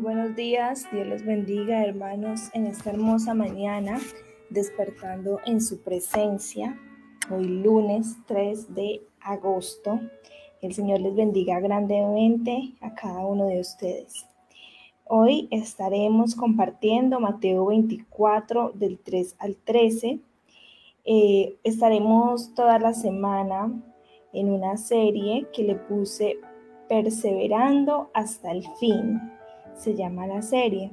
Buenos días, Dios les bendiga hermanos en esta hermosa mañana, despertando en su presencia, hoy lunes 3 de agosto. El Señor les bendiga grandemente a cada uno de ustedes. Hoy estaremos compartiendo Mateo 24 del 3 al 13. Eh, estaremos toda la semana en una serie que le puse Perseverando hasta el fin se llama la serie.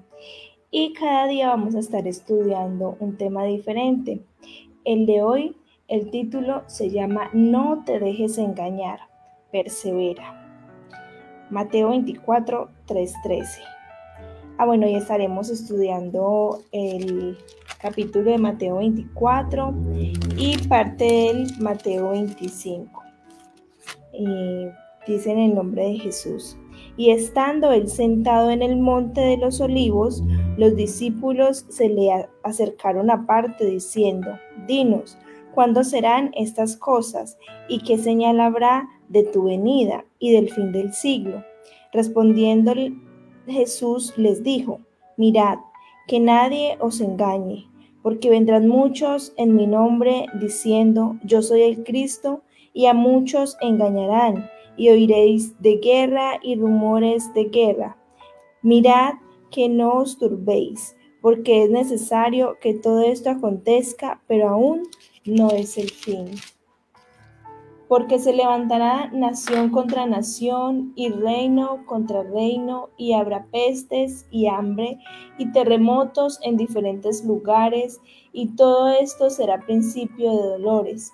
Y cada día vamos a estar estudiando un tema diferente. El de hoy, el título se llama No te dejes engañar, persevera. Mateo 24, 13 Ah, bueno, y estaremos estudiando el capítulo de Mateo 24 y parte del Mateo 25. Eh, dice en el nombre de Jesús. Y estando él sentado en el monte de los olivos, los discípulos se le acercaron aparte diciendo, Dinos, ¿cuándo serán estas cosas? ¿Y qué señal habrá de tu venida y del fin del siglo? Respondiendo Jesús les dijo, Mirad, que nadie os engañe, porque vendrán muchos en mi nombre diciendo, Yo soy el Cristo, y a muchos engañarán y oiréis de guerra y rumores de guerra. Mirad que no os turbéis, porque es necesario que todo esto acontezca, pero aún no es el fin. Porque se levantará nación contra nación y reino contra reino, y habrá pestes y hambre y terremotos en diferentes lugares, y todo esto será principio de dolores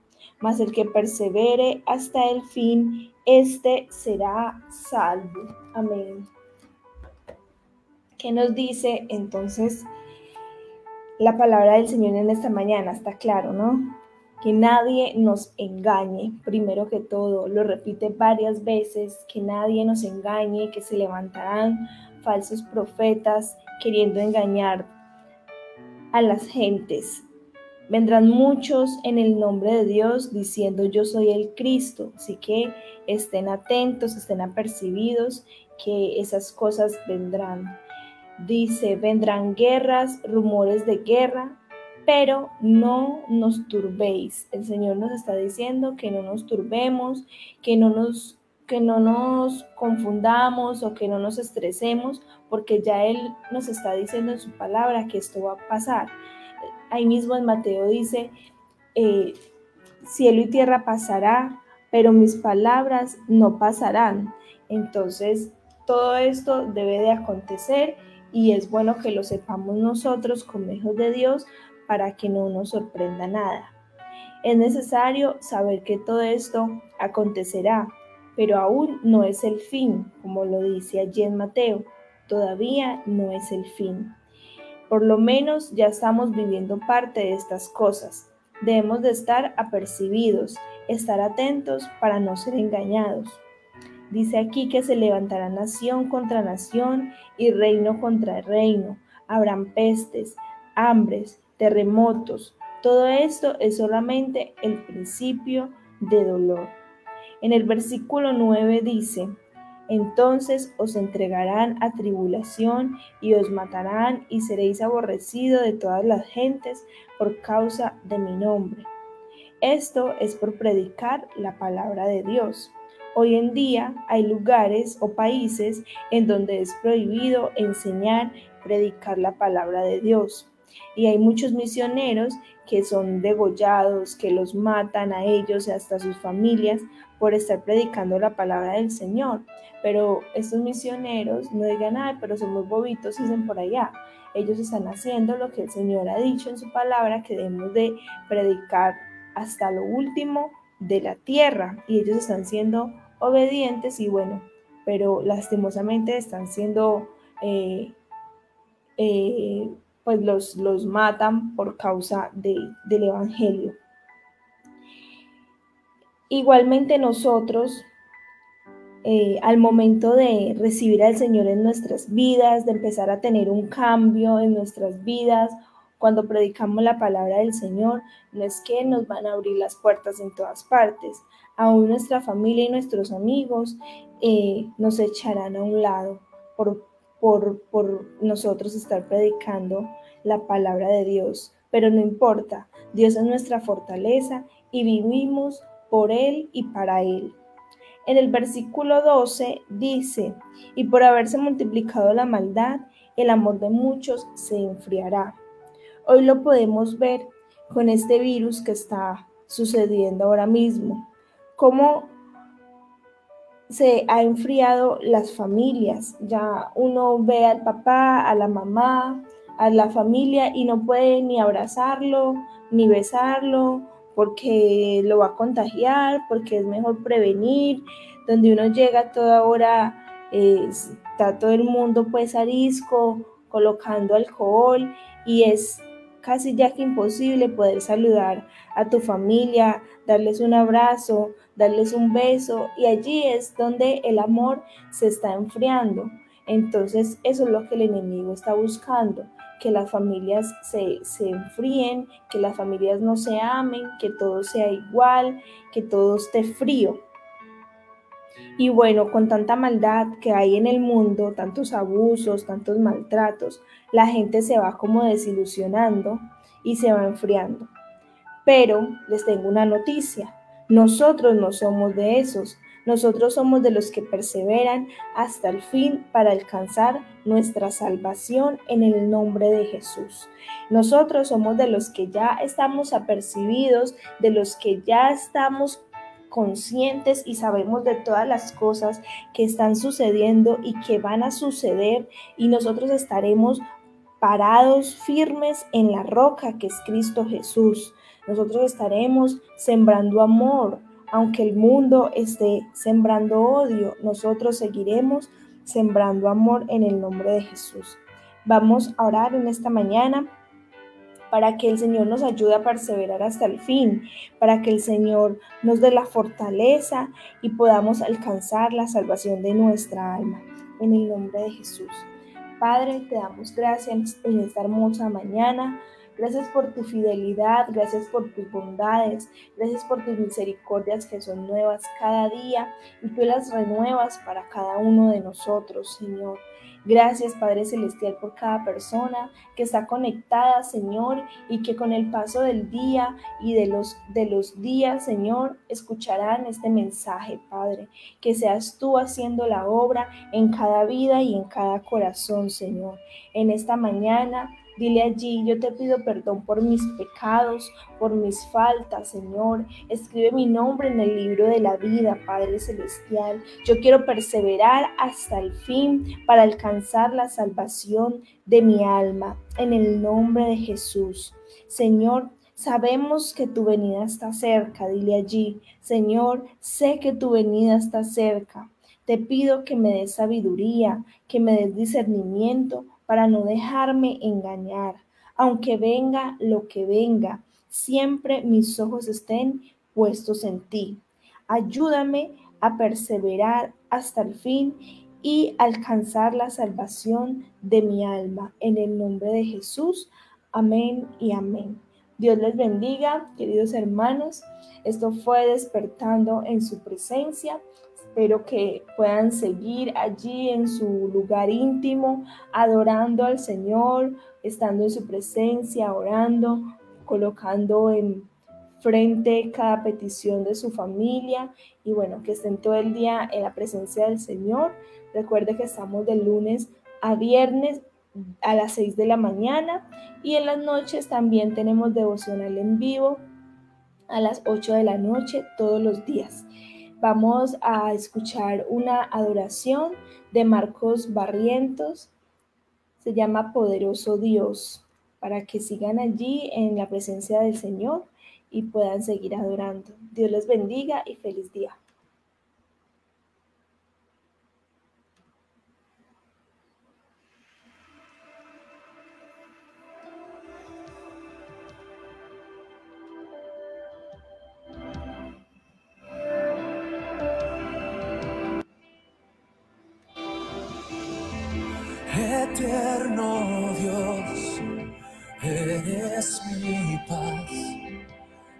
mas el que persevere hasta el fin, éste será salvo. Amén. ¿Qué nos dice entonces la palabra del Señor en esta mañana? Está claro, ¿no? Que nadie nos engañe, primero que todo, lo repite varias veces, que nadie nos engañe, que se levantarán falsos profetas queriendo engañar a las gentes. Vendrán muchos en el nombre de Dios diciendo yo soy el Cristo. Así que estén atentos, estén apercibidos que esas cosas vendrán. Dice, vendrán guerras, rumores de guerra, pero no nos turbéis. El Señor nos está diciendo que no nos turbemos, que no nos que no nos confundamos o que no nos estresemos, porque ya Él nos está diciendo en su palabra que esto va a pasar ahí mismo en Mateo dice, eh, cielo y tierra pasará, pero mis palabras no pasarán. Entonces, todo esto debe de acontecer y es bueno que lo sepamos nosotros como hijos de Dios para que no nos sorprenda nada. Es necesario saber que todo esto acontecerá, pero aún no es el fin, como lo dice allí en Mateo, todavía no es el fin. Por lo menos ya estamos viviendo parte de estas cosas. Debemos de estar apercibidos, estar atentos para no ser engañados. Dice aquí que se levantará nación contra nación y reino contra reino. Habrán pestes, hambres, terremotos. Todo esto es solamente el principio de dolor. En el versículo 9 dice, entonces os entregarán a tribulación y os matarán y seréis aborrecidos de todas las gentes por causa de mi nombre. Esto es por predicar la palabra de Dios. Hoy en día hay lugares o países en donde es prohibido enseñar, predicar la palabra de Dios. Y hay muchos misioneros que son degollados, que los matan a ellos y hasta a sus familias por estar predicando la palabra del Señor. Pero estos misioneros no digan nada, pero son muy bobitos, dicen por allá. Ellos están haciendo lo que el Señor ha dicho en su palabra, que debemos de predicar hasta lo último de la tierra. Y ellos están siendo obedientes y bueno, pero lastimosamente están siendo, eh, eh, pues los, los matan por causa del Evangelio. Igualmente nosotros, eh, al momento de recibir al Señor en nuestras vidas, de empezar a tener un cambio en nuestras vidas, cuando predicamos la palabra del Señor, no es que nos van a abrir las puertas en todas partes. Aún nuestra familia y nuestros amigos eh, nos echarán a un lado por, por, por nosotros estar predicando la palabra de Dios. Pero no importa, Dios es nuestra fortaleza y vivimos por Él y para Él. En el versículo 12 dice, y por haberse multiplicado la maldad, el amor de muchos se enfriará. Hoy lo podemos ver con este virus que está sucediendo ahora mismo. Cómo se ha enfriado las familias. Ya uno ve al papá, a la mamá, a la familia y no puede ni abrazarlo, ni besarlo, porque lo va a contagiar, porque es mejor prevenir. Donde uno llega toda hora, eh, está todo el mundo pues arisco, colocando alcohol y es casi ya que imposible poder saludar a tu familia, darles un abrazo, darles un beso y allí es donde el amor se está enfriando. Entonces eso es lo que el enemigo está buscando, que las familias se, se enfríen, que las familias no se amen, que todo sea igual, que todo esté frío. Y bueno, con tanta maldad que hay en el mundo, tantos abusos, tantos maltratos, la gente se va como desilusionando y se va enfriando. Pero les tengo una noticia, nosotros no somos de esos, nosotros somos de los que perseveran hasta el fin para alcanzar nuestra salvación en el nombre de Jesús. Nosotros somos de los que ya estamos apercibidos, de los que ya estamos conscientes y sabemos de todas las cosas que están sucediendo y que van a suceder y nosotros estaremos parados firmes en la roca que es Cristo Jesús. Nosotros estaremos sembrando amor, aunque el mundo esté sembrando odio, nosotros seguiremos sembrando amor en el nombre de Jesús. Vamos a orar en esta mañana para que el Señor nos ayude a perseverar hasta el fin, para que el Señor nos dé la fortaleza y podamos alcanzar la salvación de nuestra alma. En el nombre de Jesús. Padre, te damos gracias en esta hermosa mañana. Gracias por tu fidelidad, gracias por tus bondades, gracias por tus misericordias que son nuevas cada día y tú las renuevas para cada uno de nosotros, Señor. Gracias, Padre Celestial, por cada persona que está conectada, Señor, y que con el paso del día y de los, de los días, Señor, escucharán este mensaje, Padre. Que seas tú haciendo la obra en cada vida y en cada corazón, Señor. En esta mañana Dile allí, yo te pido perdón por mis pecados, por mis faltas, Señor. Escribe mi nombre en el libro de la vida, Padre Celestial. Yo quiero perseverar hasta el fin para alcanzar la salvación de mi alma. En el nombre de Jesús. Señor, Sabemos que tu venida está cerca, dile allí, Señor, sé que tu venida está cerca. Te pido que me des sabiduría, que me des discernimiento para no dejarme engañar. Aunque venga lo que venga, siempre mis ojos estén puestos en ti. Ayúdame a perseverar hasta el fin y alcanzar la salvación de mi alma. En el nombre de Jesús. Amén y amén. Dios les bendiga, queridos hermanos. Esto fue despertando en su presencia. Espero que puedan seguir allí en su lugar íntimo, adorando al Señor, estando en su presencia, orando, colocando en frente cada petición de su familia y bueno, que estén todo el día en la presencia del Señor. Recuerde que estamos de lunes a viernes a las 6 de la mañana y en las noches también tenemos devocional en vivo a las 8 de la noche todos los días. Vamos a escuchar una adoración de Marcos Barrientos. Se llama Poderoso Dios, para que sigan allí en la presencia del Señor y puedan seguir adorando. Dios les bendiga y feliz día. Eterno Dios, eres mi paz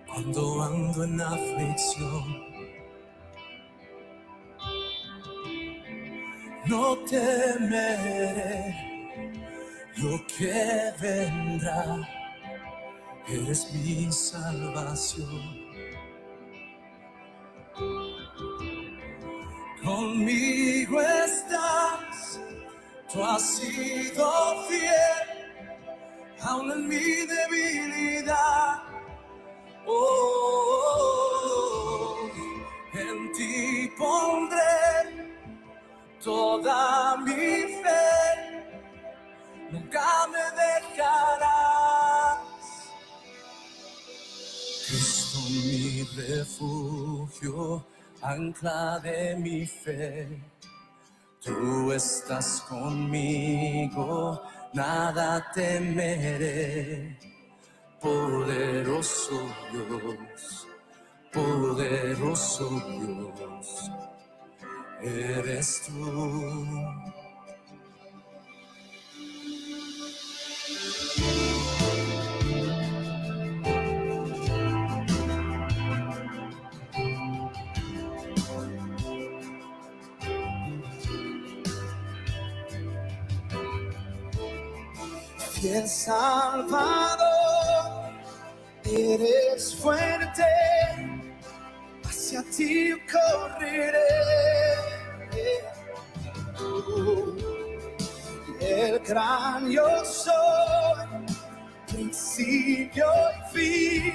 cuando ando en aflicción. No temeré lo que vendrá, eres mi salvación. Conmigo tú has sido fiel, aún en mi debilidad. Oh, en ti pondré toda mi fe, nunca me dejarás. Cristo mi refugio ancla de mi fe. Tú estás conmigo, nada temeré. Poderoso Dios, poderoso Dios, eres tú. Fiel Salvador, eres fuerte, hacia ti correré. El gran yo soy, principio y fin,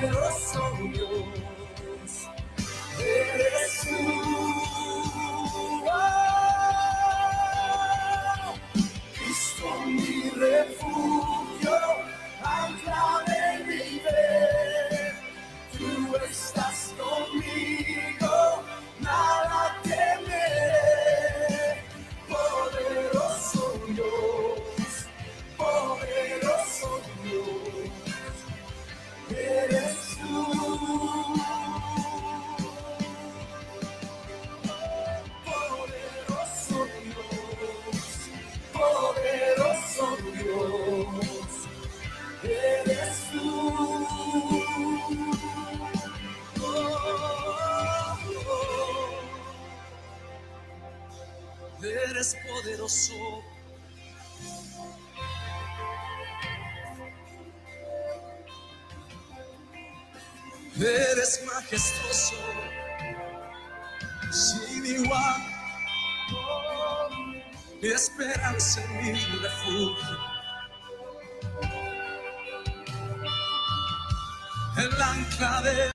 poderoso Dios Eres poderoso. Eres majestuoso sin igual. Esperanza en mi refugio. El ancla de